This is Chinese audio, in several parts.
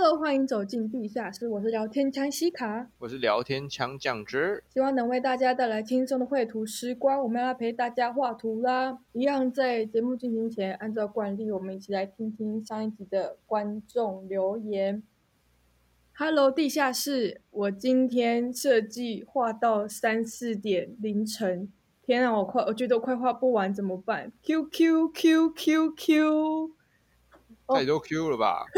Hello，欢迎走进地下室。我是聊天枪西卡，我是聊天枪酱汁，希望能为大家带来轻松的绘图时光。我们要来陪大家画图啦！一样在节目进行前，按照惯例，我们一起来听听上一集的观众留言。Hello，地下室，我今天设计画到三四点凌晨，天啊，我快，我觉得我快画不完，怎么办？Q Q Q Q Q，太多 Q 了吧？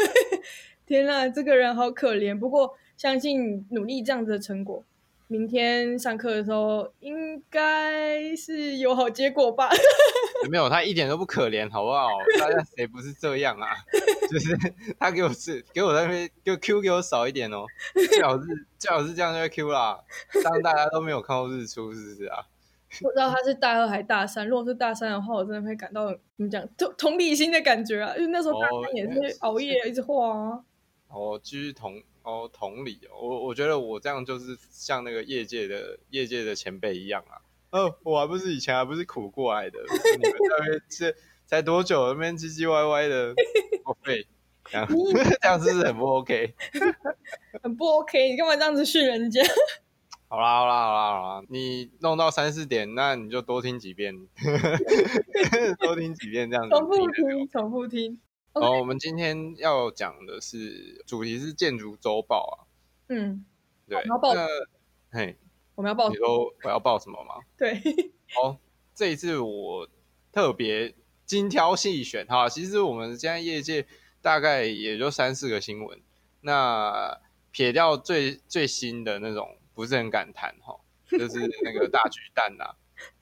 天呐，这个人好可怜。不过相信努力这样子的成果，明天上课的时候应该是有好结果吧？没有，他一点都不可怜，好不好？大家谁不是这样啊？就是他给我是给我在那边就 Q 给我少一点哦，最好是最好是这样就会 Q 啦。当大家都没有看过日出，是不是啊？不知道他是大二还大三。如果是大三的话，我真的会感到怎么讲同同理心的感觉啊，因为那时候大三也是熬夜一直画啊。哦，继续同哦同理，我我觉得我这样就是像那个业界的业界的前辈一样啊。哦，我还不是以前还不是苦过来的，你们那边是才多久那边唧唧歪歪的，好废，这样这样是不是很不 OK？很不 OK，你干嘛这样子训人家？好啦好啦好啦好啦，你弄到三四点，那你就多听几遍，多听几遍这样子，重复听，重复听。哦，我们今天要讲的是主题是建筑周报啊。嗯，对，我们要报那嘿，我们要报，你说我要报什么吗？对，好，这一次我特别精挑细选哈。其实我们现在业界大概也就三四个新闻，那撇掉最最新的那种不是很敢谈哈，就是那个大 巨蛋呐、啊。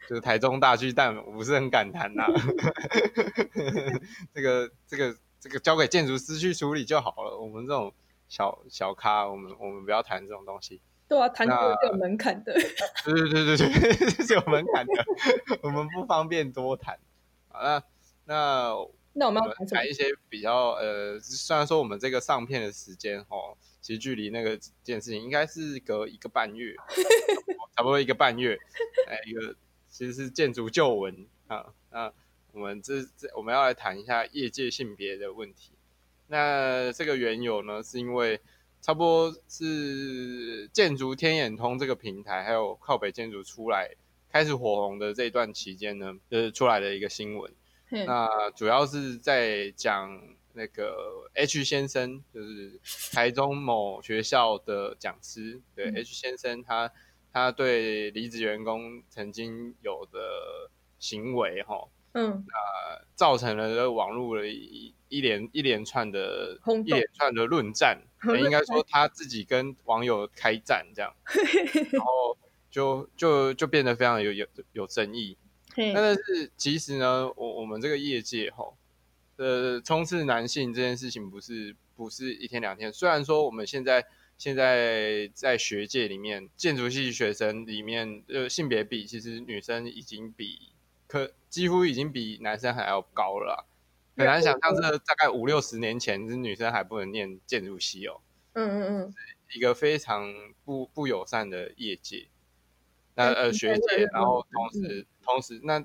就是台中大巨蛋，我不是很敢谈呐、啊。这个、这个、这个交给建筑师去处理就好了。我们这种小小咖，我们我们不要谈这种东西。对啊，谈这个是有门槛的。对对对对对，是有门槛的，我们不方便多谈。好，那那那我们要谈一些比较呃，虽然说我们这个上片的时间哦，其实距离那个件事情应该是隔一个半月，差不多一个半月，哎，一个。其实是建筑旧闻啊，那我们这这我们要来谈一下业界性别的问题。那这个缘由呢，是因为差不多是建筑天眼通这个平台，还有靠北建筑出来开始火红的这一段期间呢，就是出来的一个新闻。那主要是在讲那个 H 先生，就是台中某学校的讲师，对 H 先生他。他对离职员工曾经有的行为，哈，嗯，那造成了网络的一一连一连串的一连串的论战，应该说他自己跟网友开战这样，然后就就就变得非常有有有争议。但是其实呢，我我们这个业界哈，呃，冲刺男性这件事情不是不是一天两天，虽然说我们现在。现在在学界里面，建筑系学生里面，呃，性别比其实女生已经比可几乎已经比男生还要高了。很难想象，这大概五六十年前，是女生还不能念建筑系哦。嗯嗯嗯，一个非常不不友善的业界。那呃学界，然后同时同时，那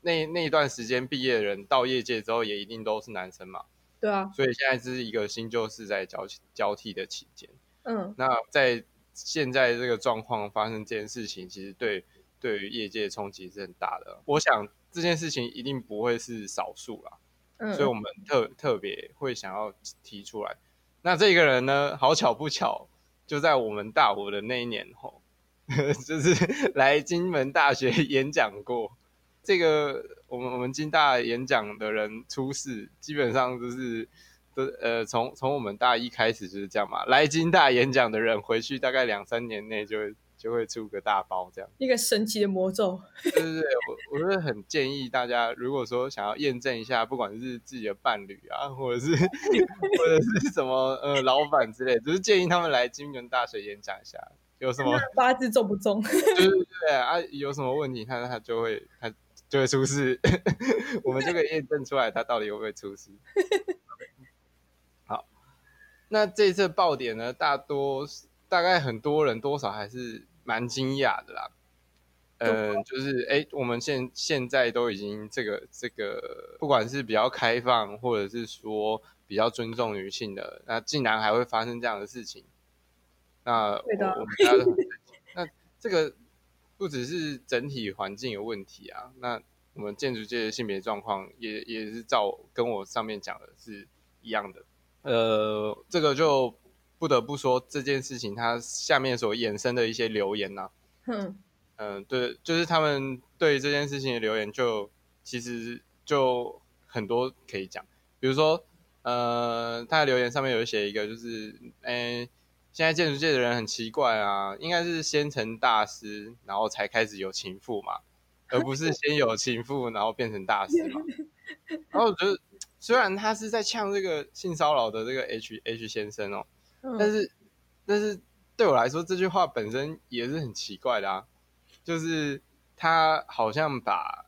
那那一段时间毕业的人到业界之后，也一定都是男生嘛。对啊。所以现在这是一个新旧世在交交替的期间。嗯，那在现在这个状况发生这件事情，其实对对于业界冲击是很大的。我想这件事情一定不会是少数啦，嗯，所以我们特特别会想要提出来。那这个人呢，好巧不巧，就在我们大五的那一年后，就是 来金门大学 演讲过。这个我们我们金大演讲的人出事，基本上就是。都呃，从从我们大一开始就是这样嘛。来金大演讲的人回去大概两三年内就会就会出个大包这样。一个神奇的魔咒。对对对，我我是很建议大家，如果说想要验证一下，不管是自己的伴侣啊，或者是或者是什么呃老板之类，就是建议他们来金门大学演讲一下，有什么八字重不重？对对对啊，有什么问题他他就会他就会出事，我们就可以验证出来他到底会不会出事。那这一次爆点呢，大多大概很多人多少还是蛮惊讶的啦。嗯、呃，就是哎，我们现现在都已经这个这个，不管是比较开放，或者是说比比较尊重女性的，那竟然还会发生这样的事情，那我们大家都很 那这个不只是整体环境有问题啊，那我们建筑界的性别状况也也是照跟我上面讲的是一样的。呃，这个就不得不说这件事情，它下面所衍生的一些留言呐、啊，嗯、呃，对，就是他们对这件事情的留言就，就其实就很多可以讲，比如说，呃，他的留言上面有写一个，就是，哎，现在建筑界的人很奇怪啊，应该是先成大师，然后才开始有情妇嘛，而不是先有情妇，然后变成大师嘛，然后我觉得。虽然他是在呛这个性骚扰的这个 H H 先生哦，嗯、但是但是对我来说这句话本身也是很奇怪的啊，就是他好像把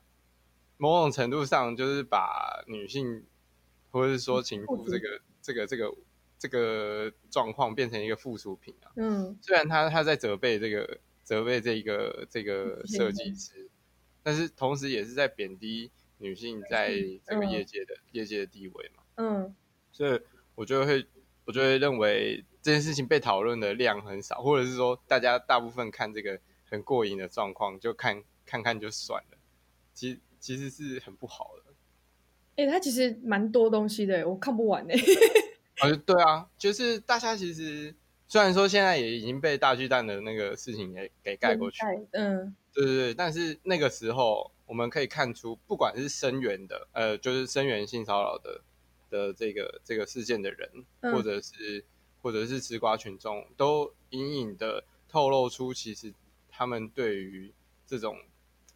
某种程度上就是把女性或者是说情妇这个这个这个这个状况变成一个附属品啊。嗯，虽然他他在责备这个责备这个这个设计师，但是同时也是在贬低。女性在这个业界的、嗯、业界的地位嘛，嗯，所以我就会我就会认为这件事情被讨论的量很少，或者是说大家大部分看这个很过瘾的状况，就看看看就算了，其实其实是很不好的。哎、欸，它其实蛮多东西的，我看不完呢。啊，对啊，就是大家其实虽然说现在也已经被大巨蛋的那个事情给给盖过去，嗯，对对对，但是那个时候。我们可以看出，不管是声援的，呃，就是声援性骚扰的的这个这个事件的人，嗯、或者是或者是吃瓜群众，都隐隐的透露出，其实他们对于这种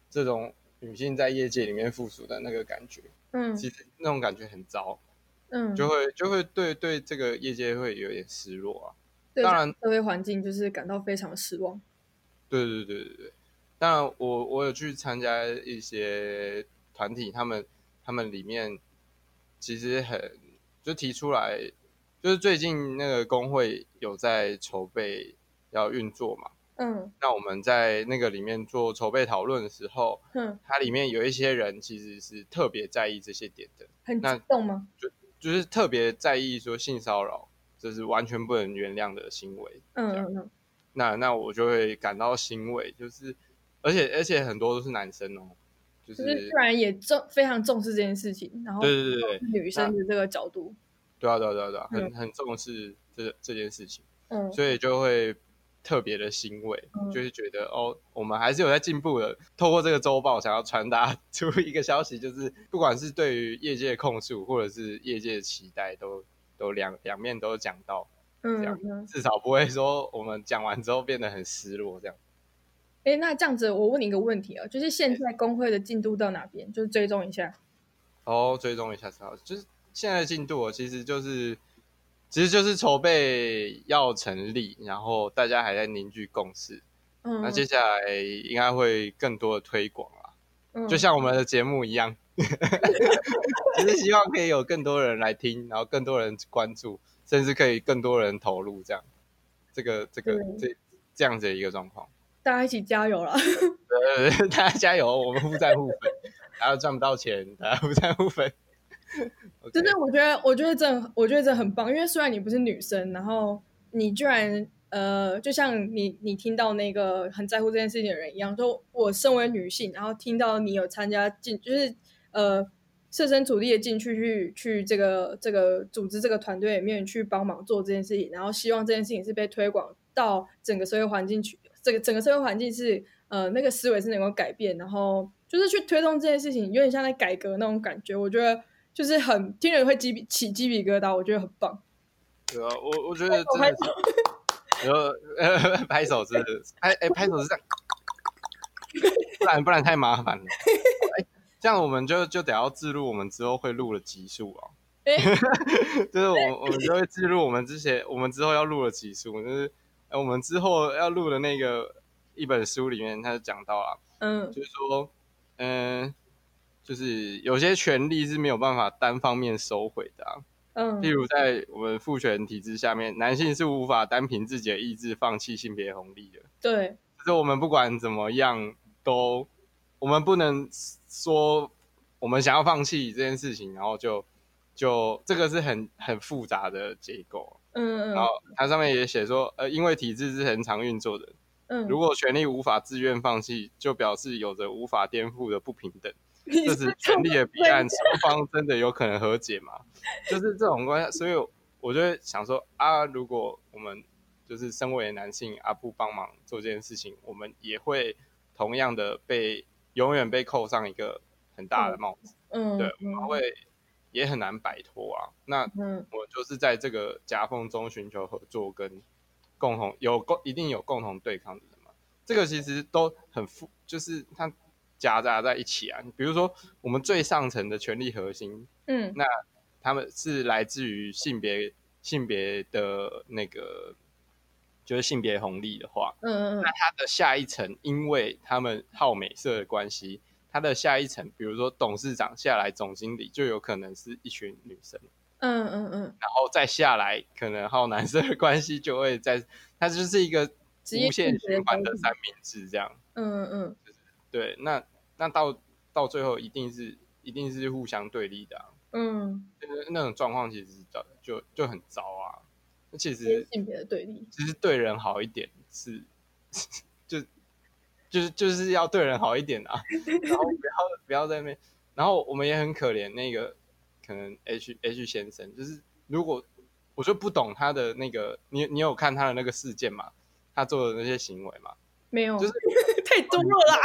这种女性在业界里面附属的那个感觉，嗯，其实那种感觉很糟，嗯，就会就会对对这个业界会有点失落啊。对当然，社会环境就是感到非常失望。对对对对对。当然，我我有去参加一些团体，他们他们里面其实很就提出来，就是最近那个工会有在筹备要运作嘛，嗯，那我们在那个里面做筹备讨论的时候，嗯，它里面有一些人其实是特别在意这些点的，很激动吗？就就是特别在意说性骚扰这是完全不能原谅的行为，嗯嗯嗯，那那我就会感到欣慰，就是。而且而且很多都是男生哦，就是突然也重非常重视这件事情，然后对对对女生的这个角度，对啊对啊对啊对啊，很很重视这这件事情，嗯，所以就会特别的欣慰，嗯、就是觉得哦，我们还是有在进步的。透过这个周报，想要传达 出一个消息，就是不管是对于业界控诉，或者是业界的期待，都都两两面都讲到，嗯，这样至少不会说我们讲完之后变得很失落这样。哎，那这样子，我问你一个问题啊，就是现在工会的进度到哪边？就是追踪一下。哦，追踪一下，知道。就是现在的进度，其实就是，其实就是筹备要成立，然后大家还在凝聚共识。嗯。那接下来应该会更多的推广啊，嗯、就像我们的节目一样，只是希望可以有更多人来听，然后更多人关注，甚至可以更多人投入，这样，这个这个这这样子的一个状况。大家一起加油了！呃，大家加油，我们不在乎粉，大家赚不到钱，大家不在乎粉。就是我觉得，我觉得这，我觉得这很棒，因为虽然你不是女生，然后你居然呃，就像你你听到那个很在乎这件事情的人一样，说我身为女性，然后听到你有参加进，就是呃，设身处地的进去去去这个这个组织这个团队里面去帮忙做这件事情，然后希望这件事情是被推广到整个社会环境去。这个整个社会环境是，呃，那个思维是能够改变，然后就是去推动这件事情，有点像在改革那种感觉。我觉得就是很听人会鸡皮起鸡皮疙瘩，我觉得很棒。对啊，我我觉得真的是，然后呃 拍手是拍哎拍手是这样，不然不然太麻烦了。哎，这样我们就就得要记录我们之后会录的集数哦。就是我们我们就会记录我们之前我们之后要录的集数，就是。哎，我们之后要录的那个一本书里面，他就讲到了，嗯，就是说，嗯，就是有些权利是没有办法单方面收回的啊，嗯，例如在我们父权体制下面，男性是无法单凭自己的意志放弃性别红利的，对，就是我们不管怎么样都，我们不能说我们想要放弃这件事情，然后就就这个是很很复杂的结构。嗯嗯。然后它上面也写说，呃，因为体制是恒常运作的。嗯。如果权力无法自愿放弃，就表示有着无法颠覆的不平等。这是权力的彼岸，双方真的有可能和解吗？就是这种关系，所以我就会想说啊，如果我们就是身为男性啊，不帮忙做这件事情，我们也会同样的被永远被扣上一个很大的帽子。嗯，对，我们会也很难摆脱啊。那我就是在这个夹缝中寻求合作，跟共同有共一定有共同对抗的人嘛。这个其实都很复，就是它。夹杂在一起啊，比如说我们最上层的权力核心，嗯，那他们是来自于性别性别的那个，就是性别红利的话，嗯嗯，那它的下一层，因为他们好美色的关系，他的下一层，比如说董事长下来，总经理就有可能是一群女生，嗯嗯嗯，然后再下来，可能还有男生的关系就会在，它就是一个无限循环的三明治这样，嗯嗯。嗯。对，那那到到最后一定是一定是互相对立的，啊，嗯，那种状况其实就就就很糟啊。那其实性别的对立，其实对人好一点是，就就是就是要对人好一点啊，然后不要不要在那边，然后我们也很可怜那个可能 H H 先生，就是如果我就不懂他的那个，你你有看他的那个事件吗？他做的那些行为吗？没有，就是。太多了啦，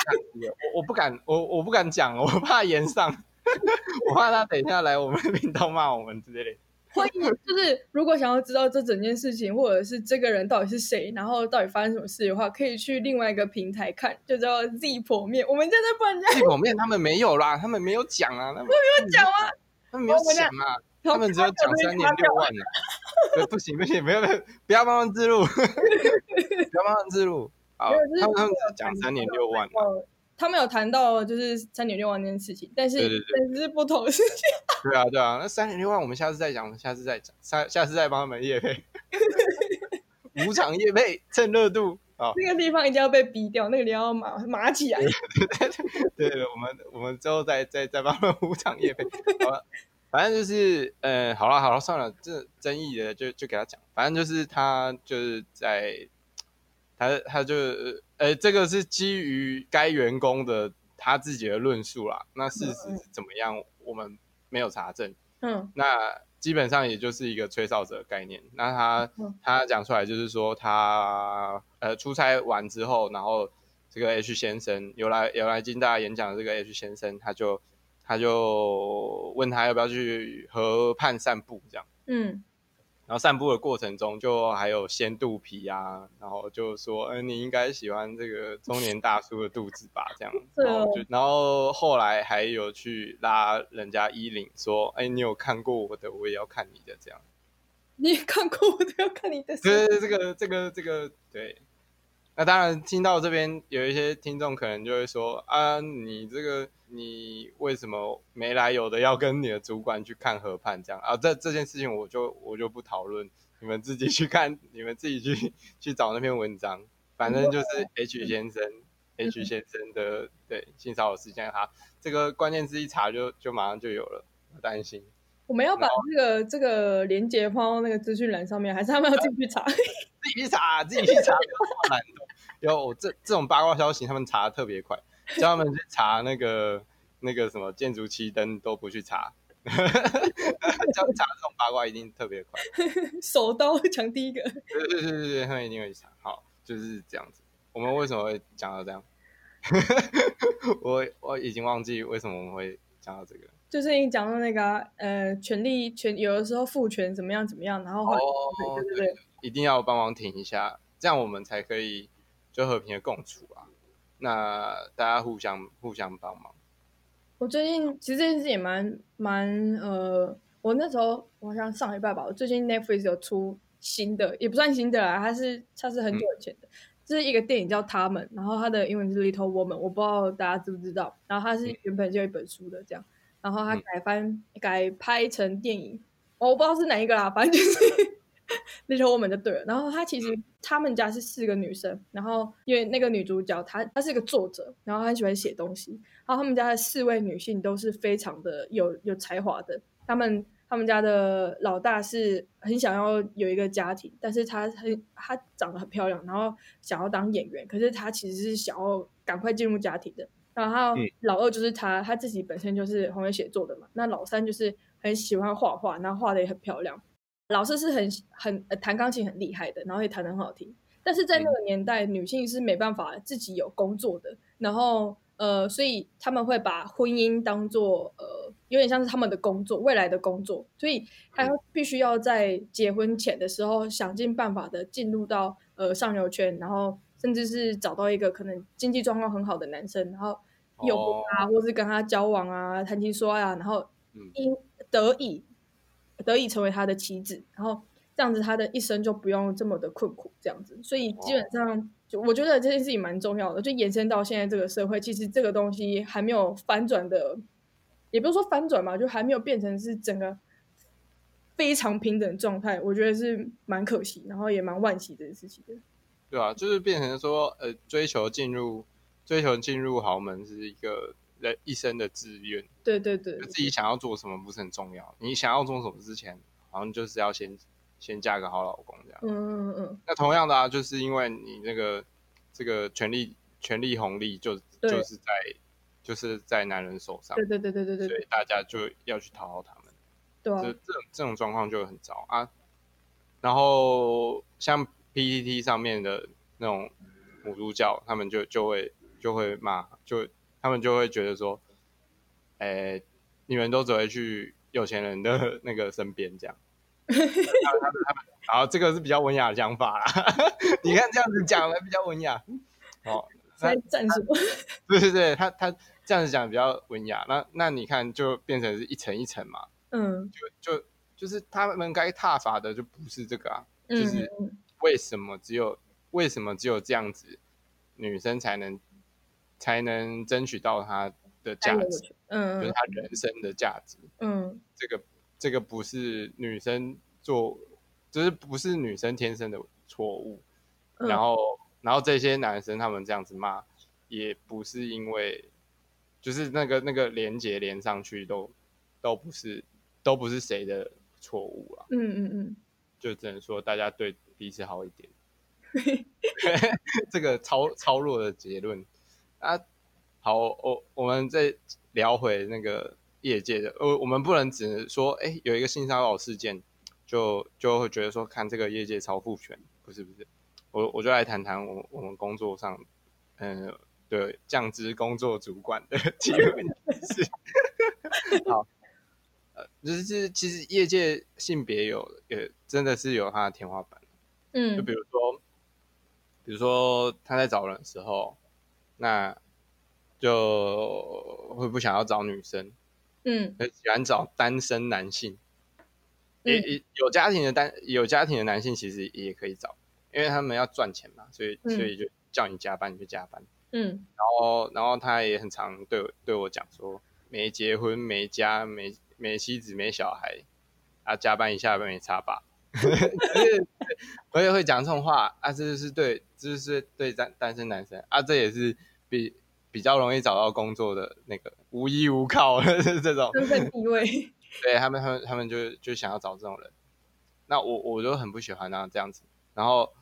我我不敢，我我不敢讲，我怕言上，我怕他等一下来我们频道骂我们之类的。欢迎，就是如果想要知道这整件事情，或者是这个人到底是谁，然后到底发生什么事的话，可以去另外一个平台看，就叫 Zip 面。我们现在不能讲 Zip 面，他们没有啦，他们没有讲啊，他们没有讲啊，他们没有讲啊，他们只有讲三年六万啊。不行不行，不要不要不要帮忙自录，不要帮忙 自录。好，他们他们只讲三点六万，他们有谈到就是三点六万这件事情，但是但是不同的事情。对啊对啊，那三点六万我们下次再讲，下次再讲，下下次再帮他们夜配，五场夜配趁热度啊！那个地方一定要被逼掉，那个地方要麻麻起来。对对，我们我们之后再再再帮他们五场夜配。好了，反正就是呃，好了好了，算了，这争议的就就给他讲，反正就是他就是在。他他就呃，这个是基于该员工的他自己的论述啦。那事实是怎么样，我们没有查证。嗯，那基本上也就是一个吹哨者概念。那他他讲出来就是说他，他呃出差完之后，然后这个 H 先生有来有来金大演讲的这个 H 先生，他就他就问他要不要去河畔散步这样。嗯。然后散步的过程中，就还有掀肚皮啊，然后就说：“嗯、呃，你应该喜欢这个中年大叔的肚子吧？”这样，然后就，然后后来还有去拉人家衣领，说：“哎，你有看过我的，我也要看你的。”这样，你也看过我的，要看你的。对对，这个这个这个对。那当然，听到这边有一些听众可能就会说：“啊，你这个你为什么没来由的要跟你的主管去看河畔这样啊？”这这件事情我就我就不讨论，你们自己去看，你们自己去去找那篇文章。反正就是 H 先生、嗯、H 先生的对性骚扰事件，他这个关键字一查就就马上就有了，不担心。我们要把这个这个连接放到那个资讯栏上面，还是他们要进去查？自己去查，自己去查，难有这这种八卦消息，他们查的特别快，叫他们去查那个那个什么建筑漆灯都不去查，叫查这种八卦一定特别快，手刀抢第一个。对对对对对，他们一定会去查。好，就是这样子。我们为什么会讲到这样？我我已经忘记为什么我们会讲到这个。就是你讲到那个呃，权力权有的时候父权怎么样怎么样，然后后来哦，对对对，一定要帮忙挺一下，这样我们才可以。就和平的共处啊，那大家互相互相帮忙。我最近其实这件事也蛮蛮呃，我那时候我好像上一拜吧，我最近 Netflix 有出新的，也不算新的啦，它是它是很久以前的，这、嗯、是一个电影叫《他们》，然后它的英文是 Little Woman，我不知道大家知不知道。然后它是原本就一本书的这样，然后它改翻、嗯、改拍成电影，我不知道是哪一个啦，反正就是。那时候我们就对了，然后她其实他们家是四个女生，然后因为那个女主角她她是一个作者，然后她很喜欢写东西，然后他们家的四位女性都是非常的有有才华的，他们他他们家的老大是很想要有一个家庭，但是她很她长得很漂亮，然后想要当演员，可是她其实是想要赶快进入家庭的。然后老二就是他，他自己本身就是红文写作的嘛。那老三就是很喜欢画画，然后画的也很漂亮。老师是很很弹钢琴很厉害的，然后也弹得很好听。但是在那个年代，女性是没办法自己有工作的，然后呃，所以他们会把婚姻当做呃，有点像是他们的工作，未来的工作。所以他必须要在结婚前的时候想尽办法的进入到呃上流圈，然后甚至是找到一个可能经济状况很好的男生，然后有他，或是跟他交往啊，谈情说爱啊，然后因得以得以成为他的妻子，然后。这样子，他的一生就不用这么的困苦，这样子，所以基本上，就我觉得这件事情蛮重要的，就延伸到现在这个社会，其实这个东西还没有反转的，也不是说反转嘛，就还没有变成是整个非常平等状态，我觉得是蛮可惜，然后也蛮惋惜这件事情的。对啊，就是变成说，呃，追求进入追求进入豪门是一个人一生的志愿。对对对，自己想要做什么不是很重要，你想要做什么之前，好像就是要先。先嫁个好老公这样，嗯嗯嗯。那同样的啊，就是因为你那个这个权力权力红利就就是在就是在男人手上，对对对对对对，所以大家就要去讨好他们，对啊，这这种这种状况就很糟啊。然后像 PTT 上面的那种母猪教，他们就就会就会骂，就他们就会觉得说，哎，你们都只会去有钱人的 那个身边这样。他们他们他们，好，这个是比较文雅的讲法啦。你看这样子讲的比较文雅。哦，在战什么？对对对，他他这样子讲比较文雅。那那你看，就变成是一层一层嘛。嗯，就就就是他们该踏伐的就不是这个啊，嗯、就是为什么只有为什么只有这样子，女生才能才能争取到他的价值，嗯，就是他人生的价值，嗯，这个。这个不是女生做，就是不是女生天生的错误，嗯、然后，然后这些男生他们这样子骂，也不是因为，就是那个那个连接连上去都都不是都不是谁的错误啊，嗯嗯嗯，就只能说大家对彼此好一点，这个超超弱的结论啊，好，我我们再聊回那个。业界的，呃，我们不能只能说，哎，有一个性骚扰事件，就就会觉得说，看这个业界超父权，不是不是，我我就来谈谈我我们工作上，嗯、呃，对，降职工作主管的机会。是，好，呃，就是其实业界性别有，也真的是有它的天花板，嗯，就比如说，比如说他在找人的时候，那就会不想要找女生。嗯，喜欢找单身男性，也也、嗯、有家庭的单有家庭的男性其实也可以找，因为他们要赚钱嘛，所以、嗯、所以就叫你加班你就加班。嗯，然后然后他也很常对对我讲说，没结婚没家没没妻子没小孩，啊加班一下没差吧？我也会讲这种话啊，这就是对这就是对单单身男生啊，这也是比。比较容易找到工作的那个无依无靠的 这种身份地位，对他们，他们他们就就想要找这种人。那我我就很不喜欢那这样子。然后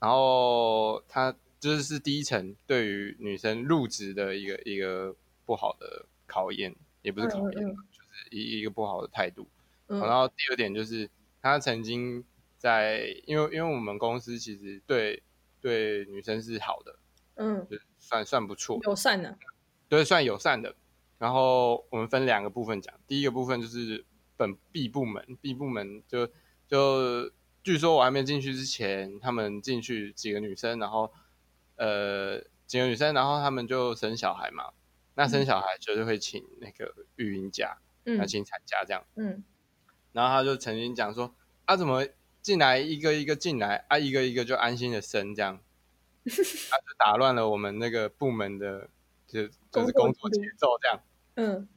然后他就是是第一层对于女生入职的一个一个不好的考验，也不是考验，嗯嗯、就是一一个不好的态度。嗯、然后第二点就是他曾经在，因为因为我们公司其实对对女生是好的，嗯。就算算不错，友善的，对，算友善的。然后我们分两个部分讲，第一个部分就是本 B 部门，B 部门就就据说我还没进去之前，他们进去几个女生，然后呃几个女生，然后他们就生小孩嘛，那生小孩就是会请那个育婴假，嗯，要请产假这样，嗯，然后他就曾经讲说，啊怎么进来一个一个进来，啊一个一个就安心的生这样。他就 打乱了我们那个部门的，就就是工作节奏这样。嗯，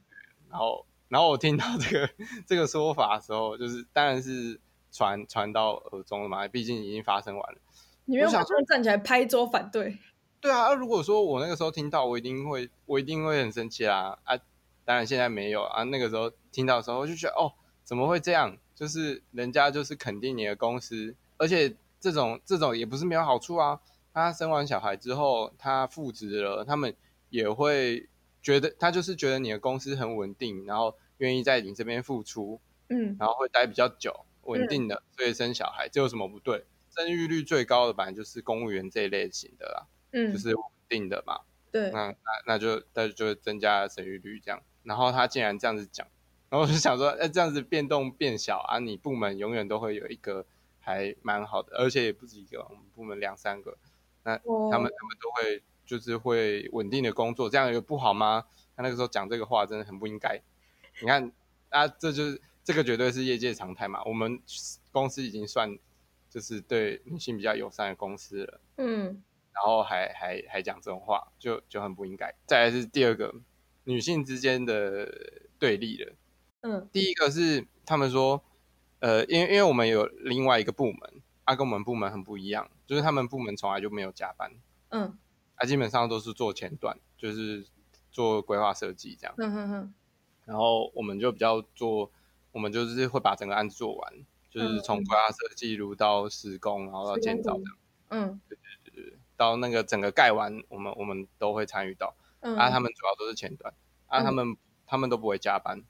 然后然后我听到这个这个说法的时候，就是当然是传传到耳中了嘛，毕竟已经发生完了。你没有马上站起来拍桌反对？对啊，如果说我那个时候听到，我一定会我一定会很生气啦。啊，当然现在没有啊。那个时候听到的时候，我就觉得哦，怎么会这样？就是人家就是肯定你的公司，而且这种这种也不是没有好处啊。他生完小孩之后，他复职了，他们也会觉得他就是觉得你的公司很稳定，然后愿意在你这边付出，嗯，然后会待比较久，稳定的，所以生小孩，这有什么不对？生育率最高的，反正就是公务员这一类型的啦，嗯，就是稳定的嘛。对，那那那就那就增加生育率这样。然后他竟然这样子讲，然后我就想说，哎，这样子变动变小啊，你部门永远都会有一个还蛮好的，而且也不止一个，我们部门两三个。那他们、oh. 他们都会就是会稳定的工作，这样有不好吗？他那个时候讲这个话真的很不应该。你看啊，这就是这个绝对是业界常态嘛。我们公司已经算就是对女性比较友善的公司了，嗯，然后还还还讲这种话，就就很不应该。再来是第二个女性之间的对立了，嗯，第一个是他们说，呃，因为因为我们有另外一个部门。他、啊、跟我们部门很不一样，就是他们部门从来就没有加班，嗯，他、啊、基本上都是做前端，就是做规划设计这样，嗯哼哼，然后我们就比较做，我们就是会把整个案子做完，就是从规划设计一路到施工，然后到建造这样，嗯，对对对对，到那个整个盖完，我们我们都会参与到，嗯，啊，他们主要都是前端，啊，他们、嗯、他们都不会加班，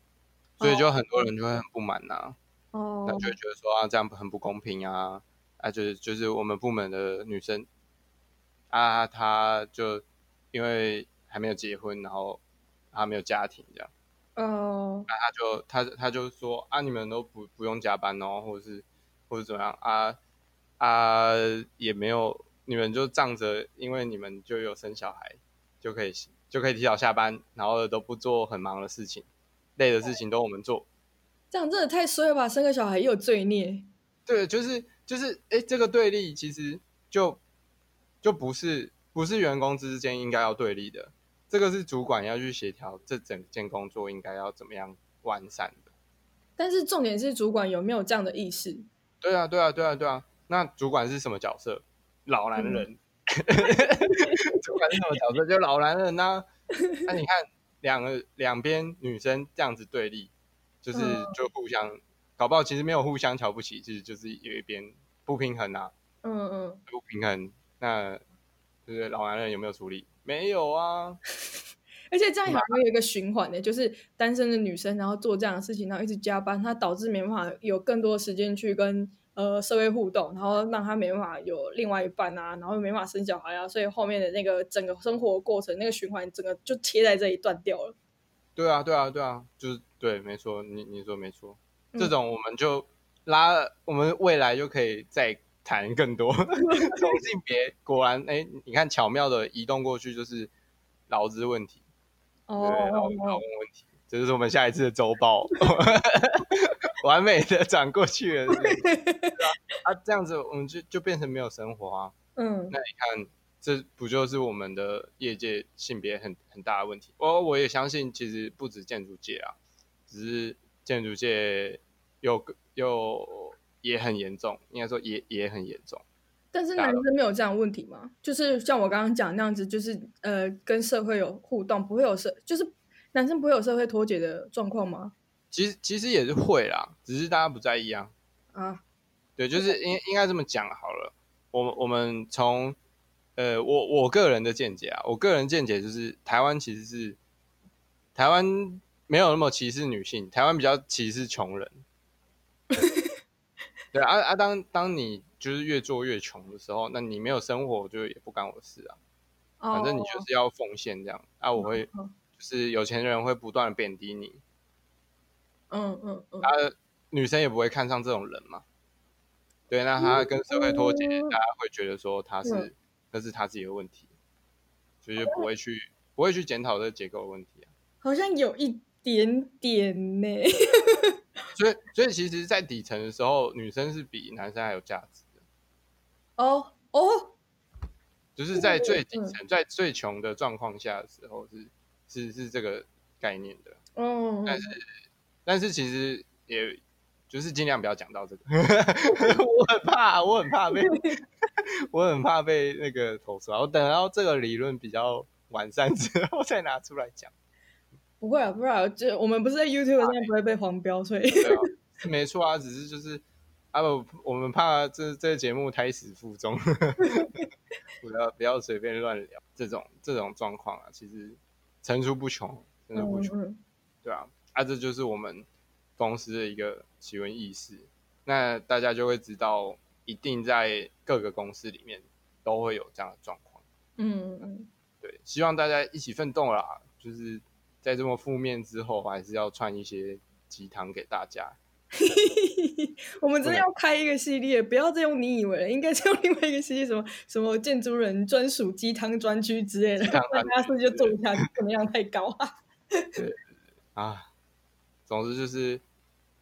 所以就很多人就会很不满呐、啊，哦，那就会觉得说啊，这样很不公平啊。啊，就是就是我们部门的女生，啊，她就因为还没有结婚，然后她没有家庭这样，哦，那她就她她就说啊，你们都不不用加班哦，或者是或者怎么样啊啊，也没有，你们就仗着因为你们就有生小孩，就可以就可以提早下班，然后都不做很忙的事情，累的事情都我们做，这样真的太衰了吧？生个小孩也有罪孽，对，就是。就是哎，这个对立其实就就不是不是员工之间应该要对立的，这个是主管要去协调这整件工作应该要怎么样完善的。但是重点是主管有没有这样的意识？对啊，对啊，对啊，对啊。那主管是什么角色？老男人。嗯、主管是什么角色？就老男人呐、啊。那你看两个两边女生这样子对立，就是就互相。嗯搞不好其实没有互相瞧不起，其实就是有一边不平衡啊。嗯嗯，不平衡，那就是老男人有没有处理？没有啊。而且这样还会有一个循环的，就是单身的女生，然后做这样的事情，然后一直加班，她导致没办法有更多的时间去跟呃社会互动，然后让她没办法有另外一半啊，然后没办法生小孩啊，所以后面的那个整个生活过程那个循环，整个就贴在这里断掉了。对啊，对啊，对啊，就是对，没错，你你说没错。这种我们就拉，我们未来就可以再谈更多 同性别。果然，哎，你看巧妙的移动过去就是劳资问题，哦，对，劳工问题，这就是我们下一次的周报，完美的转过去了，是不是？啊，这样子我们就就变成没有生活啊。嗯，那你看，这不就是我们的业界性别很很大的问题？我我也相信，其实不止建筑界啊，只是。建筑界又又也很严重，应该说也也很严重。但是男生没有这样问题吗？就是像我刚刚讲那样子，就是呃，跟社会有互动，不会有社，就是男生不会有社会脱节的状况吗？其实其实也是会啦，只是大家不在意啊。啊，对，就是应应该这么讲好了。我们我们从呃，我我个人的见解啊，我个人见解就是台湾其实是台湾。没有那么歧视女性，台湾比较歧视穷人。对啊啊，当当你就是越做越穷的时候，那你没有生活，就也不干我的事啊。Oh. 反正你就是要奉献这样啊，我会就是有钱人会不断的贬低你。嗯嗯嗯。啊，女生也不会看上这种人嘛。对，那他跟社会脱节，mm -hmm. 大家会觉得说他是、mm -hmm. 那是他自己的问题，所以就不会去、mm -hmm. 不会去检讨这个结构的问题啊。好像有一。点点呢，所以所以其实，在底层的时候，女生是比男生还有价值的。哦哦，就是在最底层、在最穷的状况下的时候是，是是是这个概念的。嗯，但是但是其实也就是尽量不要讲到这个，我很怕，我很怕被，我很怕被那个投诉啊。我等到这个理论比较完善之后再拿出来讲。不会啊，不会啊，就我们不是在 YouTube 上不会被黄标，所以 没错啊，只是就是啊不，我们怕这这个节目胎死腹中 不要不要随便乱聊这种这种状况啊，其实层出不穷，层出不穷，对啊，啊这就是我们公司的一个奇闻异事，那大家就会知道，一定在各个公司里面都会有这样的状况，嗯嗯，对，希望大家一起奋斗啦，就是。在这么负面之后，还是要串一些鸡汤给大家。我们真的要开一个系列，不要再用你以为了，应该是用另外一个系列，什么什么建筑人专属鸡汤专区之类的，大家是不是就做一下，怎么样太高啊？对啊，总之就是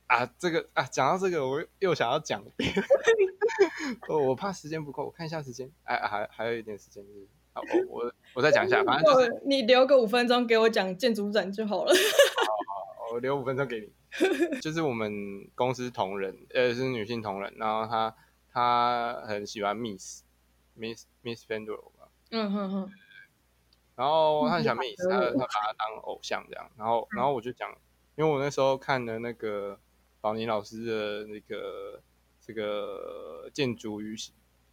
啊，这个啊，讲到这个，我又想要讲。我怕时间不够，我看一下时间，哎、啊，还还有一点时间，就是。好，我我我再讲一下，反正就是你留个五分钟给我讲建筑展就好了。好，好，我留五分钟给你。就是我们公司同仁，呃，是女性同仁，然后她她很喜欢 Miss Miss Miss Fendler 吧。嗯哼哼。然后她很喜欢 Miss，她她把她当偶像这样。然后然后我就讲，因为我那时候看了那个宝妮老师的那个这个建筑与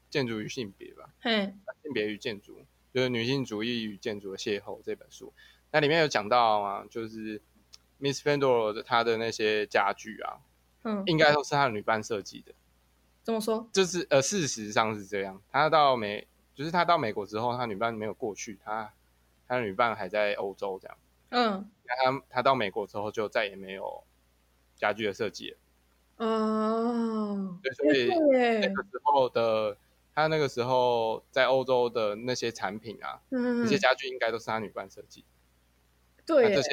建筑与性别吧。嗯。性别与建筑。就是女性主义与建筑的邂逅这本书，那里面有讲到啊，就是 Miss Pandora 的她的那些家具啊，嗯，应该都是她的女伴设计的。怎么说？就是呃，事实上是这样。她到美，就是她到美国之后，她女伴没有过去，她她的女伴还在欧洲这样。嗯，她她到美国之后就再也没有家具的设计了。哦，对，所以那个时候的。他那个时候在欧洲的那些产品啊，嗯，那些家具应该都是他女伴设计。对，这些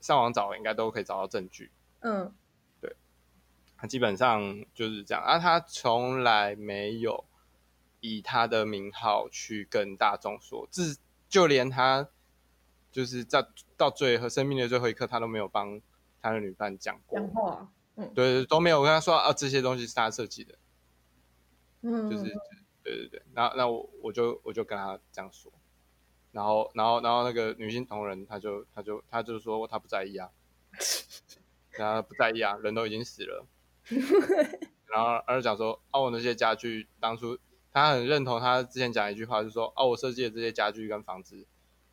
上网找应该都可以找到证据。嗯，对，他基本上就是这样。啊，他从来没有以他的名号去跟大众说，自就连他就是在到最后生命的最后一刻，他都没有帮他的女伴讲过讲话。嗯，对，都没有跟他说啊，这些东西是他设计的。嗯，就是。对对对，那那我我就我就跟他这样说，然后然后然后那个女性同仁，他就他就他就说他不在意啊，他不在意啊，人都已经死了，然后而讲说哦，我那些家具当初他很认同他之前讲一句话，就是说哦，我设计的这些家具跟房子，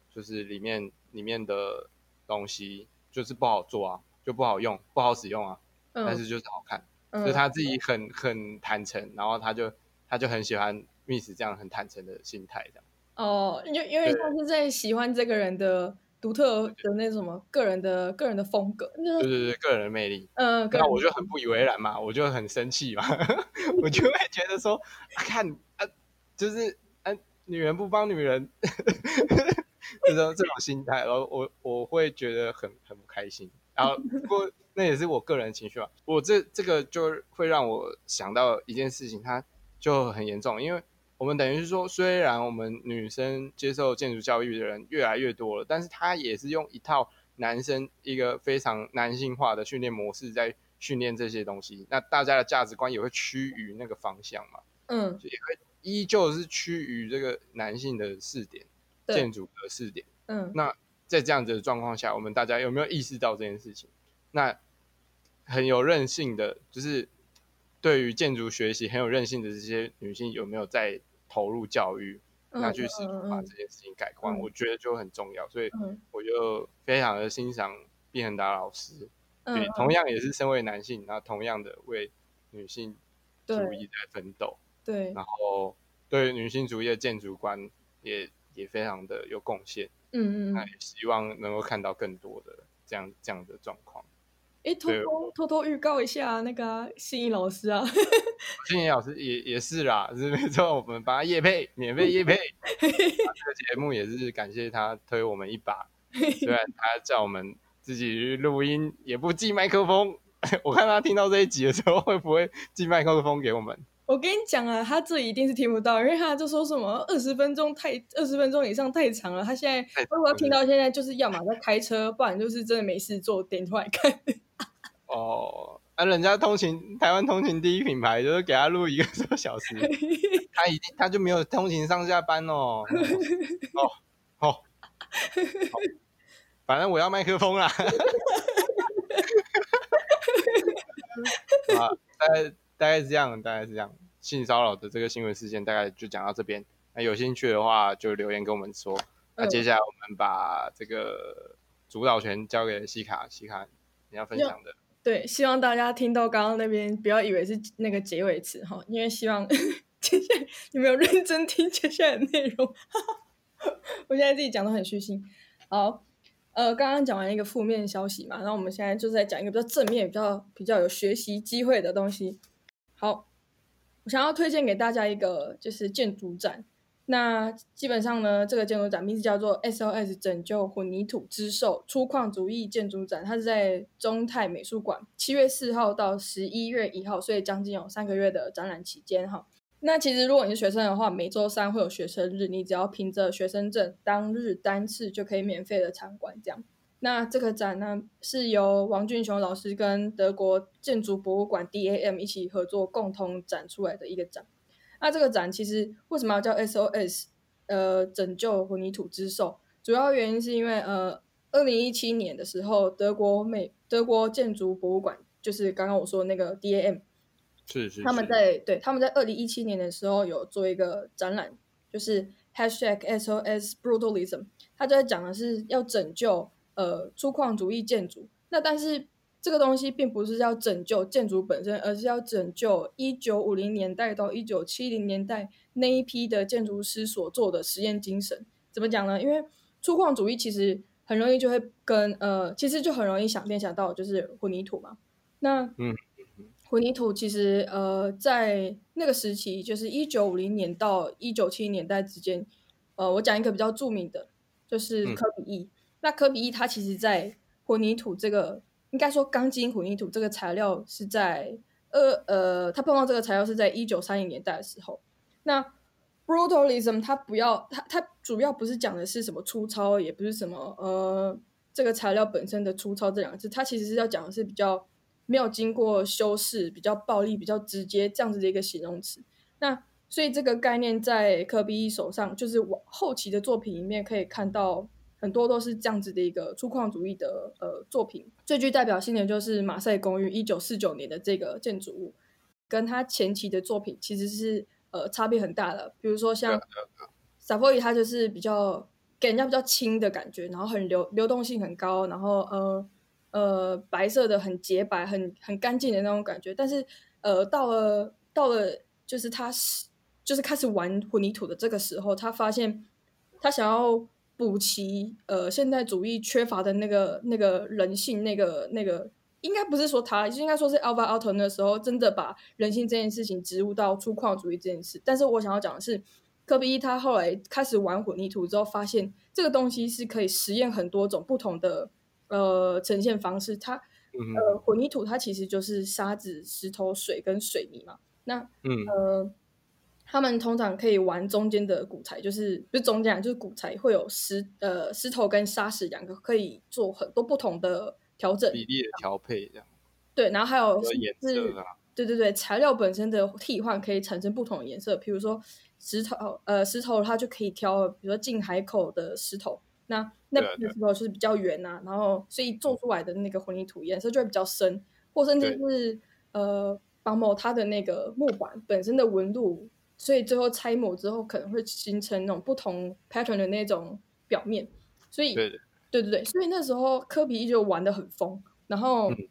就是里面里面的东西就是不好做啊，就不好用，不好使用啊，嗯、但是就是好看，嗯、所以他自己很很坦诚，然后他就。他就很喜欢 Miss 这样很坦诚的心态，这样哦，因为因为他是在喜欢这个人的独特的那什么个人的个人的风格，对对对，个人的魅力。嗯，那我就很不以为然嘛，我就很生气嘛，我就会觉得说，啊看啊，就是啊，女人不帮女人，这种这种心态，然后我我会觉得很很不开心。然后不过那也是我个人情绪嘛，我这这个就会让我想到一件事情，他。就很严重，因为我们等于是说，虽然我们女生接受建筑教育的人越来越多了，但是他也是用一套男生一个非常男性化的训练模式在训练这些东西，那大家的价值观也会趋于那个方向嘛，嗯，就也会依旧是趋于这个男性的视点，建筑的视点，嗯，那在这样子的状况下，我们大家有没有意识到这件事情？那很有韧性的就是。对于建筑学习很有韧性的这些女性，有没有在投入教育，拿去试图把这件事情改观？嗯、我觉得就很重要，所以我就非常的欣赏毕恒达老师，嗯、对，同样也是身为男性，然后同样的为女性主义在奋斗，对，然后对女性主义的建筑观也也非常的有贡献，嗯嗯，那也希望能够看到更多的这样这样的状况。哎，偷偷偷偷预告一下，那个信义老师啊，信义老师也也是啦，是没错，我们帮他夜配，免费夜配，这个节目也是感谢他推我们一把，虽然他叫我们自己录音，也不寄麦克风，我看他听到这一集的时候，会不会寄麦克风给我们？我跟你讲啊，他这一定是听不到，因为他就说什么二十分钟太二十分钟以上太长了。他现在如果要听到现在，就是要么在开车，不然就是真的没事做，点出来看。哦，啊，人家通勤台湾通勤第一品牌，就是给他录一个多小时，他一定他就没有通勤上下班哦。哦哦，反正我要麦克风啦。大概大概是这样，大概是这样。性骚扰的这个新闻事件大概就讲到这边。那有兴趣的话就留言跟我们说。那接下来我们把这个主导权交给西卡，西卡你要分享的。对，希望大家听到刚刚那边不要以为是那个结尾词哈，因为希望 接下来你们有认真听接下来的内容。我现在自己讲的很虚心。好，呃，刚刚讲完一个负面消息嘛，然后我们现在就是在讲一个比较正面、比较比较有学习机会的东西。好，我想要推荐给大家一个就是建筑展。那基本上呢，这个建筑展名字叫做 SOS 拯救混凝土之兽粗犷主义建筑展，它是在中泰美术馆，七月四号到十一月一号，所以将近有三个月的展览期间哈。那其实如果你是学生的话，每周三会有学生日，你只要凭着学生证，当日单次就可以免费的参观这样。那这个展呢，是由王俊雄老师跟德国建筑博物馆 DAM 一起合作共同展出来的一个展。那这个展其实为什么要叫 SOS？呃，拯救混凝土之兽，主要原因是因为呃，二零一七年的时候，德国美德国建筑博物馆，就是刚刚我说的那个 DAM，是是，是，他们在对他们在二零一七年的时候有做一个展览，就是 Hashtag SOS Brutalism，他就在讲的是要拯救呃粗犷主义建筑，那但是。这个东西并不是要拯救建筑本身，而是要拯救一九五零年代到一九七零年代那一批的建筑师所做的实验精神。怎么讲呢？因为粗犷主义其实很容易就会跟呃，其实就很容易想联想到就是混凝土嘛。那嗯，混凝土其实呃，在那个时期，就是一九五零年到一九七零年代之间，呃，我讲一个比较著名的，就是科比一。嗯、那科比一它其实在混凝土这个。应该说，钢筋混凝土这个材料是在呃呃，他碰到这个材料是在一九三零年代的时候。那 brutalism 它不要它它主要不是讲的是什么粗糙，也不是什么呃这个材料本身的粗糙这两个字，它其实是要讲的是比较没有经过修饰、比较暴力、比较直接这样子的一个形容词。那所以这个概念在科比一手上，就是我后期的作品里面可以看到。很多都是这样子的一个粗犷主义的呃作品，最具代表性的就是马赛公寓，一九四九年的这个建筑物，跟他前期的作品其实是呃差别很大的。比如说像萨佛伊，他就是比较给人家比较轻的感觉，然后很流流动性很高，然后呃呃白色的很洁白、很很干净的那种感觉。但是呃到了到了就是他是就是开始玩混凝土的这个时候，他发现他想要。补齐呃现代主义缺乏的那个那个人性，那个那个应该不是说他，应该说是 Alvar Aalto 那时候真的把人性这件事情植入到粗犷主义这件事。但是我想要讲的是，科比意他后来开始玩混凝土之后，发现这个东西是可以实验很多种不同的呃呈现方式。它呃混凝土它其实就是沙子、石头、水跟水泥嘛。那嗯呃。他们通常可以玩中间的骨材，就是不是中间，就是骨材会有石呃石头跟砂石两个，可以做很多不同的调整比例的调配，这样。对，然后还有是颜色啊，对对对，材料本身的替换可以产生不同的颜色，比如说石头呃石头它就可以挑，比如说进海口的石头，那那石头就是比较圆呐、啊，然后所以做出来的那个混凝土颜色就会比较深，或甚至是呃帮某它的那个木板本身的纹路。所以最后拆模之后，可能会形成那种不同 pattern 的那种表面。所以，对对对所以那时候科比依旧玩的很疯，然后，嗯、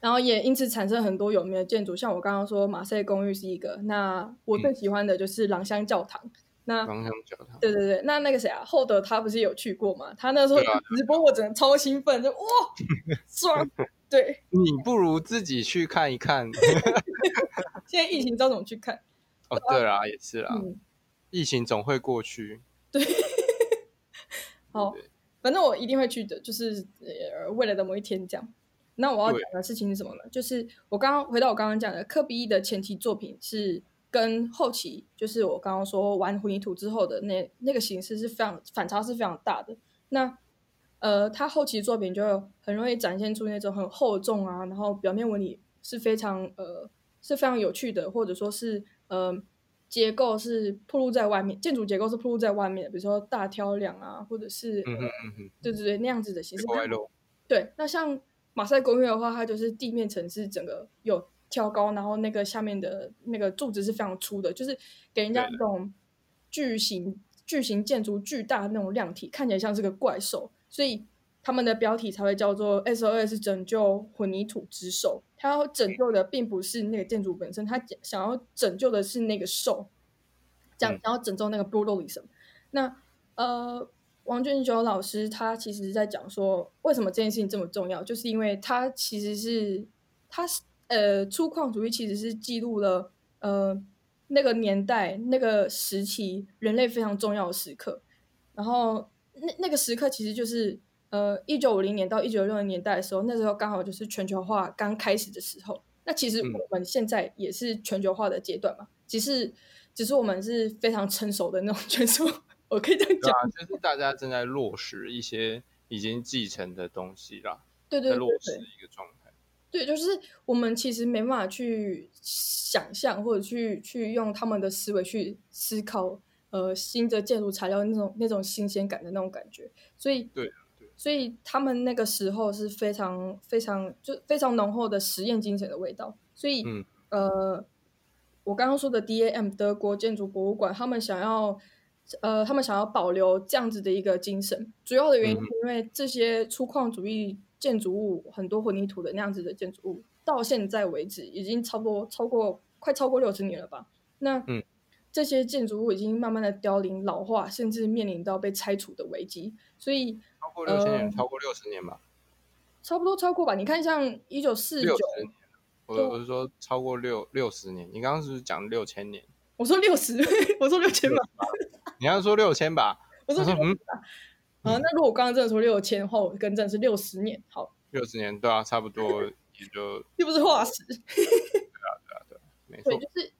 然后也因此产生很多有名的建筑，像我刚刚说马赛公寓是一个。那我最喜欢的就是朗香教堂。嗯、那廊香教堂，对对对，那那个谁啊，厚德他不是有去过吗？他那时候直播我整个超兴奋，就哇 爽！对，你不如自己去看一看。现在疫情，知道怎么去看？哦，对啦，也是啦，嗯、疫情总会过去。对，好，反正我一定会去的，就是呃，未来的某一天这样。那我要讲的事情是什么呢？就是我刚刚回到我刚刚讲的，科比一的前期作品是跟后期，就是我刚刚说玩混凝土之后的那那个形式是非常反差是非常大的。那呃，他后期作品就很容易展现出那种很厚重啊，然后表面纹理是非常呃是非常有趣的，或者说是。呃，结构是暴露在外面，建筑结构是暴露在外面的，比如说大挑梁啊，或者是，嗯嗯嗯，对对对，那样子的形式。对，那像马赛公寓的话，它就是地面层是整个有挑高，然后那个下面的那个柱子是非常粗的，就是给人家一种巨型巨型建筑巨大的那种量体，看起来像是个怪兽，所以他们的标题才会叫做 SOS 拯救混凝土之兽。他要拯救的并不是那个建筑本身，他想要拯救的是那个兽，讲想要拯救那个 brutalism。那呃。王俊九老师他其实在讲说，为什么这件事情这么重要，就是因为他其实是他是呃粗犷主义其实是记录了呃那个年代那个时期人类非常重要的时刻，然后那那个时刻其实就是呃一九五零年到一九六零年代的时候，那时候刚好就是全球化刚开始的时候。那其实我们现在也是全球化的阶段嘛，只是只是我们是非常成熟的那种全球。我可以这样讲，啊，就是大家正在落实一些已经继承的东西啦。对对对，对，落实一个状态。对，就是我们其实没办法去想象，或者去去用他们的思维去思考，呃，新的建筑材料那种那种新鲜感的那种感觉。所以，对对，所以他们那个时候是非常非常就非常浓厚的实验精神的味道。所以，嗯、呃，我刚刚说的 DAM 德国建筑博物馆，他们想要。呃，他们想要保留这样子的一个精神，主要的原因是因为这些粗犷主义建筑物，嗯、很多混凝土的那样子的建筑物，到现在为止已经超多超过快超过六十年了吧？那、嗯、这些建筑物已经慢慢的凋零老化，甚至面临到被拆除的危机。所以超过六千年，呃、超过六十年吧？差不多超过吧？你看，像一九四九，我我是说超过六六十年。你刚刚是不是讲六千年？我说六十，我说六千吧。你要说六千吧？我说嗯，啊，那如果我刚刚真的说六千的话，我更正是六十年。好，六十年对啊，差不多也就 又不是化石。对啊，对啊，对，没错。对，就是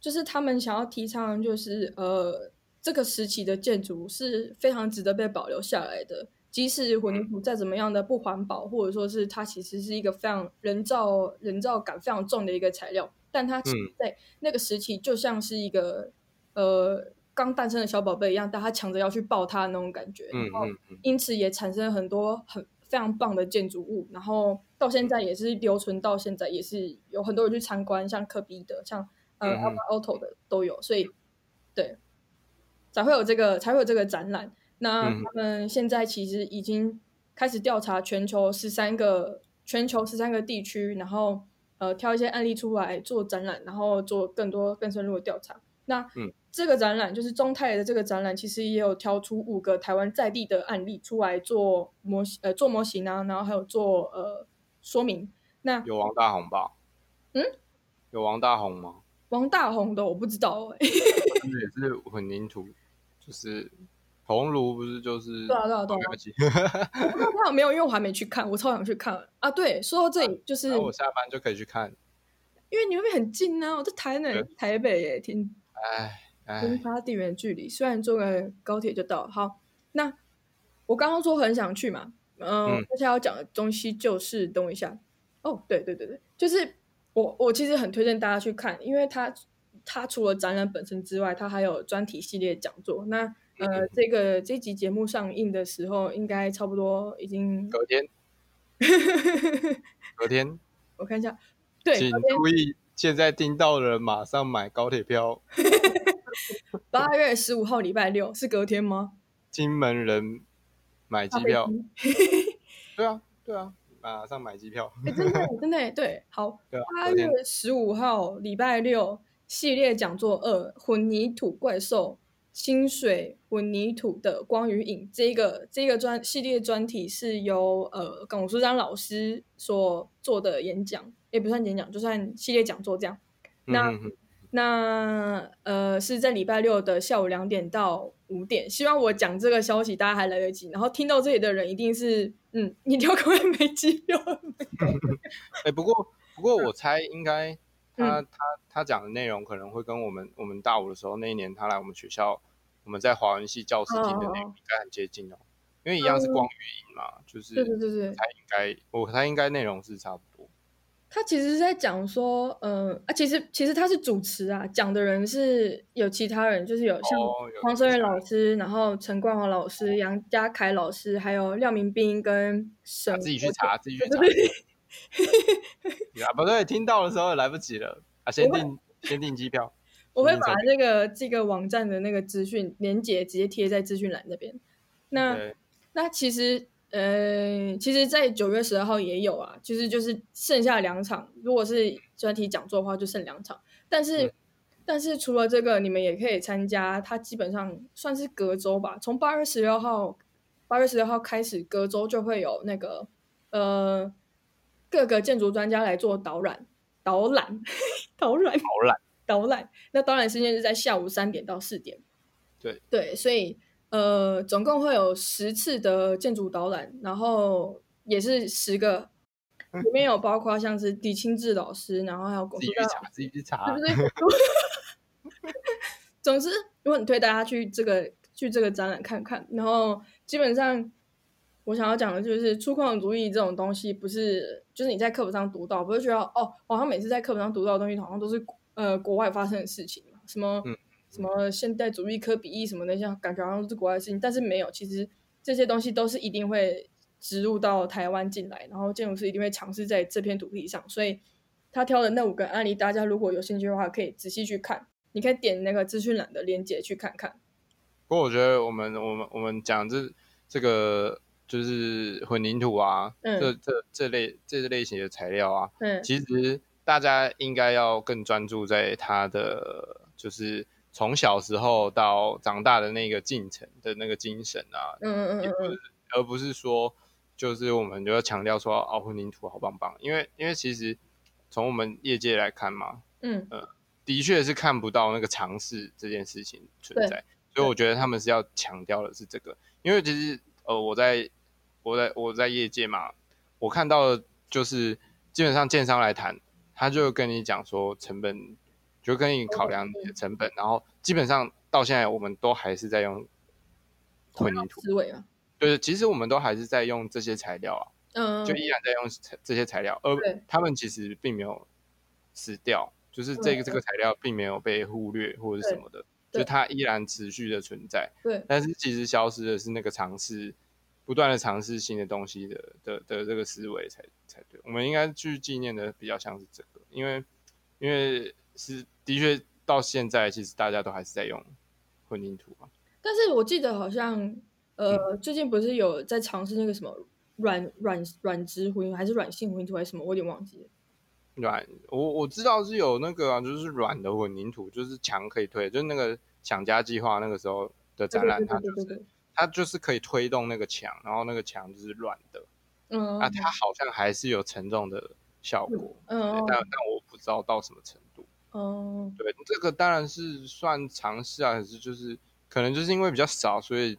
就是他们想要提倡，就是呃，这个时期的建筑是非常值得被保留下来的，即使混凝土再怎么样的不环保，或者说是它其实是一个非常人造人造感非常重的一个材料，但它其实在那个时期就像是一个呃。刚诞生的小宝贝一样，大家抢着要去抱它的那种感觉，然后因此也产生很多很非常棒的建筑物，然后到现在也是留存到现在，也是有很多人去参观，像科比的，像呃 Alvar Aalto 的都有，所以对，才会有这个才会有这个展览。那他们现在其实已经开始调查全球十三个全球十三个地区，然后呃挑一些案例出来做展览，然后做更多更深入的调查。那嗯。这个展览就是中泰的这个展览，其实也有挑出五个台湾在地的案例出来做模型，呃，做模型啊，然后还有做呃说明。那有王大红吧？嗯，有王大红吗？王大红的我不知道哎、欸。也是混凝土，就是桐庐不是就是？对啊对啊对啊。没 有没有？因为我还没去看，我超想去看啊！对，说到这里 就是，啊、我下班就可以去看，因为你那边很近啊，我在台南、台北耶，听。哎。跟它地缘距离，虽然坐个高铁就到。好，那我刚刚说很想去嘛，呃、嗯，接下来要讲的东西就是，等我一下。哦，对对对对，就是我我其实很推荐大家去看，因为它它除了展览本身之外，它还有专题系列讲座。那呃，嗯、这个这集节目上映的时候，应该差不多已经隔天。隔天，我看一下，对，请注意，现在听到的人马上买高铁票。八月十五号礼拜六是隔天吗？金门人买机票，对啊对啊，马上买机票。欸、真的真的对，好。八月十五号礼拜六系列讲座二：混凝土怪兽清水混凝土的光与影。这个这个专系列专题是由呃龚书章老师所做的演讲，也不算演讲，就算系列讲座这样。那。那呃是在礼拜六的下午两点到五点，希望我讲这个消息大家还来得及。然后听到这里的人一定是嗯，你要赶快买机票。哎、欸，不过不过我猜应该他、嗯、他他讲的内容可能会跟我们我们大五的时候那一年他来我们学校，我们在华文系教室听的内容应该很接近哦，哦，因为一样是光语音嘛，嗯、就是对对对对，他应该我他应该内容是差不多。他其实是在讲说，嗯、呃、啊，其实其实他是主持啊，讲的人是有其他人，就是有像黄生远老师，然后陈冠华老师、杨家凯老师，还有廖明斌跟沈。自己去查，自己去查。啊，不对，听到的时候来不及了啊！先订先订机票。我会把那个这个网站的那个资讯连接直接贴在资讯栏那边。那那其实呃，其实，在九月十二号也有啊，其实就是剩下两场。如果是专题讲座的话，就剩两场。但是、嗯、但是除了这个，你们也可以参加。它基本上算是隔周吧，从八月十六号八月十六号开始，隔周就会有那个呃各个建筑专家来做导览导览导览导览。导览，那导览时间是在下午三点到四点。对对，所以呃，总共会有十次的建筑导览，然后也是十个，里面有包括像是李清志老师，然后还有龚书大，自己去查，对不 对？总之，我很推大家去这个去这个展览看看。然后基本上，我想要讲的就是粗犷主义这种东西，不是就是你在课本上读到，不是觉得哦，好像每次在课本上读到的东西，好像都是。呃，国外发生的事情嘛，什么、嗯、什么现代主义、科比意什么那些感觉好像是国外的事情，但是没有，其实这些东西都是一定会植入到台湾进来，然后建筑师一定会尝试在这片土地上，所以他挑的那五个案例，大家如果有兴趣的话，可以仔细去看，你可以点那个资讯栏的链接去看看。不过我觉得我们我们我们讲这这个就是混凝土啊，嗯、这这这类这类型的材料啊，嗯，其实。大家应该要更专注在它的，就是从小时候到长大的那个进程的那个精神啊，嗯嗯嗯，嗯，而不是说，就是我们就要强调说，哦，混凝土好棒棒，因为因为其实从我们业界来看嘛，嗯。呃，的确是看不到那个尝试这件事情存在，所以我觉得他们是要强调的是这个，因为其实呃，我在我在我在业界嘛，我看到的就是基本上建商来谈。他就跟你讲说成本，就跟你考量你的成本，然后基本上到现在我们都还是在用混凝土思维啊，对，其实我们都还是在用这些材料啊，嗯，就依然在用这些材料，而他们其实并没有死掉，就是这个这个材料并没有被忽略或者是什么的，就它依然持续的存在，对，但是其实消失的是那个尝试。不断的尝试新的东西的的的这个思维才才对，我们应该去纪念的比较像是这个，因为因为是的确到现在其实大家都还是在用混凝土嘛。但是我记得好像呃、嗯、最近不是有在尝试那个什么软软软质混凝土还是软性混凝土还是什么，我有点忘记了。软，我我知道是有那个啊，就是软的混凝土，就是墙可以推，就是那个抢家计划那个时候的展览，它就是。它就是可以推动那个墙，然后那个墙就是软的，嗯，啊，它好像还是有承重的效果，嗯，但但我不知道到什么程度，哦，对，这个当然是算尝试啊，可是就是可能就是因为比较少，所以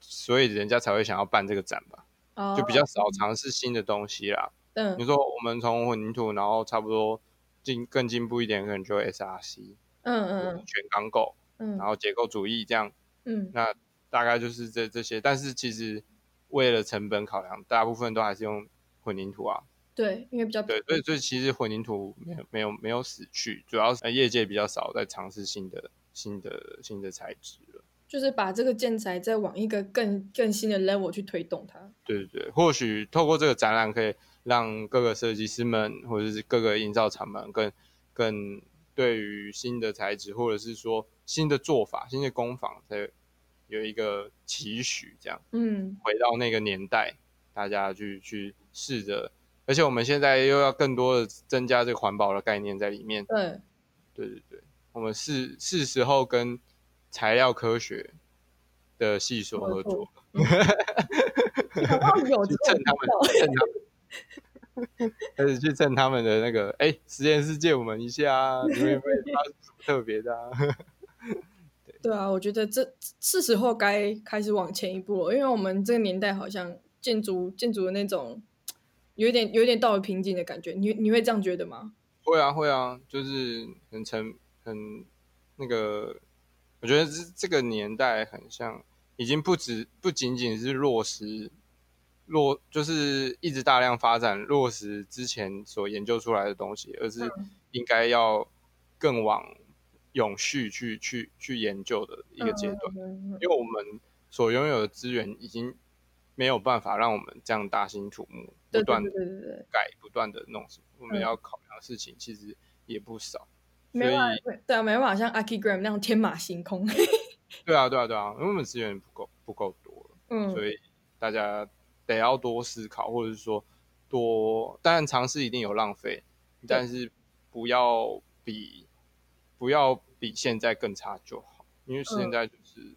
所以人家才会想要办这个展吧，哦，就比较少尝试新的东西啦，嗯，比如说我们从混凝土，然后差不多进更进步一点，可能就 SRC，嗯嗯，全钢构，嗯，然后结构主义这样，嗯，那。大概就是这这些，但是其实为了成本考量，大部分都还是用混凝土啊。对，因为比较对，所以所以其实混凝土没有没有没有死去，主要是业界比较少在尝试新的新的新的材质了。就是把这个建材再往一个更更新的 level 去推动它。对对对，或许透过这个展览，可以让各个设计师们或者是各个营造厂们更更对于新的材质，或者是说新的做法、新的工坊才。有一个期许，这样，嗯，回到那个年代，大家去去试着，而且我们现在又要更多的增加这个环保的概念在里面，对，对对对，我们是是时候跟材料科学的系所合作，嗯、去蹭他们，趁他们，开始去蹭他们的那个，哎，实验室借我们一下，有没有发生什么特别的啊？对啊，我觉得这是时候该开始往前一步了，因为我们这个年代好像建筑建筑的那种有点有点到了瓶颈的感觉，你你会这样觉得吗？会啊会啊，就是很沉很那个，我觉得这这个年代很像已经不止不仅仅是落实落，就是一直大量发展落实之前所研究出来的东西，而是应该要更往。永续去去去研究的一个阶段，因为我们所拥有的资源已经没有办法让我们这样大兴土木，不断的改，不断的弄什么。我们要考量的事情其实也不少，没办法，对啊，没办法像 Archigram 那样天马行空。对啊，对啊，对啊，因为我们资源不够，不够多，嗯，所以大家得要多思考，或者是说多，当然尝试一定有浪费，但是不要比不要比现在更差就好，因为现在就是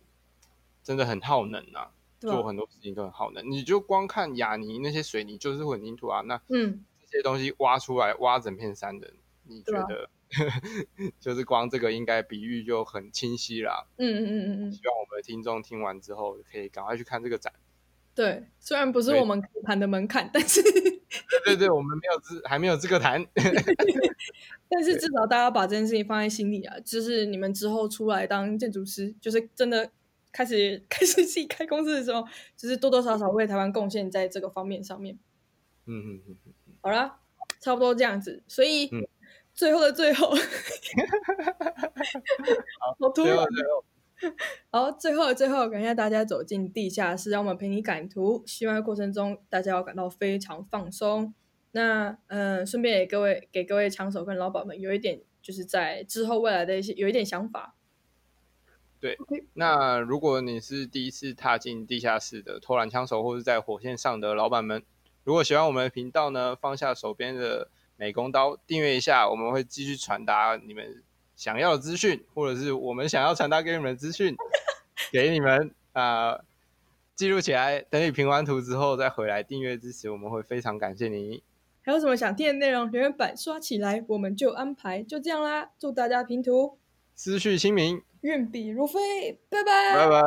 真的很耗能啊。做很多事情都很耗能，你就光看雅尼那些水泥就是混凝土啊，那嗯，这些东西挖出来挖整片山的，你觉得 就是光这个应该比喻就很清晰啦。嗯嗯嗯嗯，希望我们的听众听完之后可以赶快去看这个展。对，虽然不是我们谈的门槛，但是对对对，我们没有资还没有资格谈 但是至少大家把这件事情放在心里啊，就是你们之后出来当建筑师，就是真的。开始 开始自己开公司的时候，就是多多少少为台湾贡献在这个方面上面。嗯嗯嗯嗯，好了，差不多这样子。所以、嗯、最后的最后，好突然。好，最后最后，感谢大家走进地下室，让我们陪你赶图。希望过程中大家要感到非常放松。那嗯，顺便也各位给各位枪手跟老板们有一点，就是在之后未来的一些有一点想法。对，那如果你是第一次踏进地下室的偷懒枪手，或是在火线上的老板们，如果喜欢我们的频道呢，放下手边的美工刀，订阅一下，我们会继续传达你们想要的资讯，或者是我们想要传达给你们的资讯，给你们啊、呃，记录起来，等你评完图之后再回来订阅支持，我们会非常感谢你。还有什么想听的内容，留言板刷起来，我们就安排，就这样啦，祝大家评图，思绪清明。运笔如飞，拜拜，拜拜。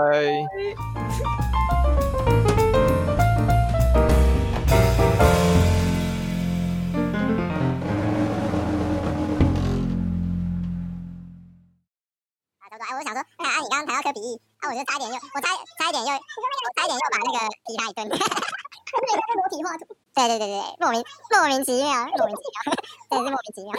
我想说，哎，啊，你刚刚谈到科比，啊，我就差一点又，我差差一点又，我差一点又把那个踢他一顿。裸体画图。对对对对，莫名莫名其妙，莫名其妙，真是莫名其妙。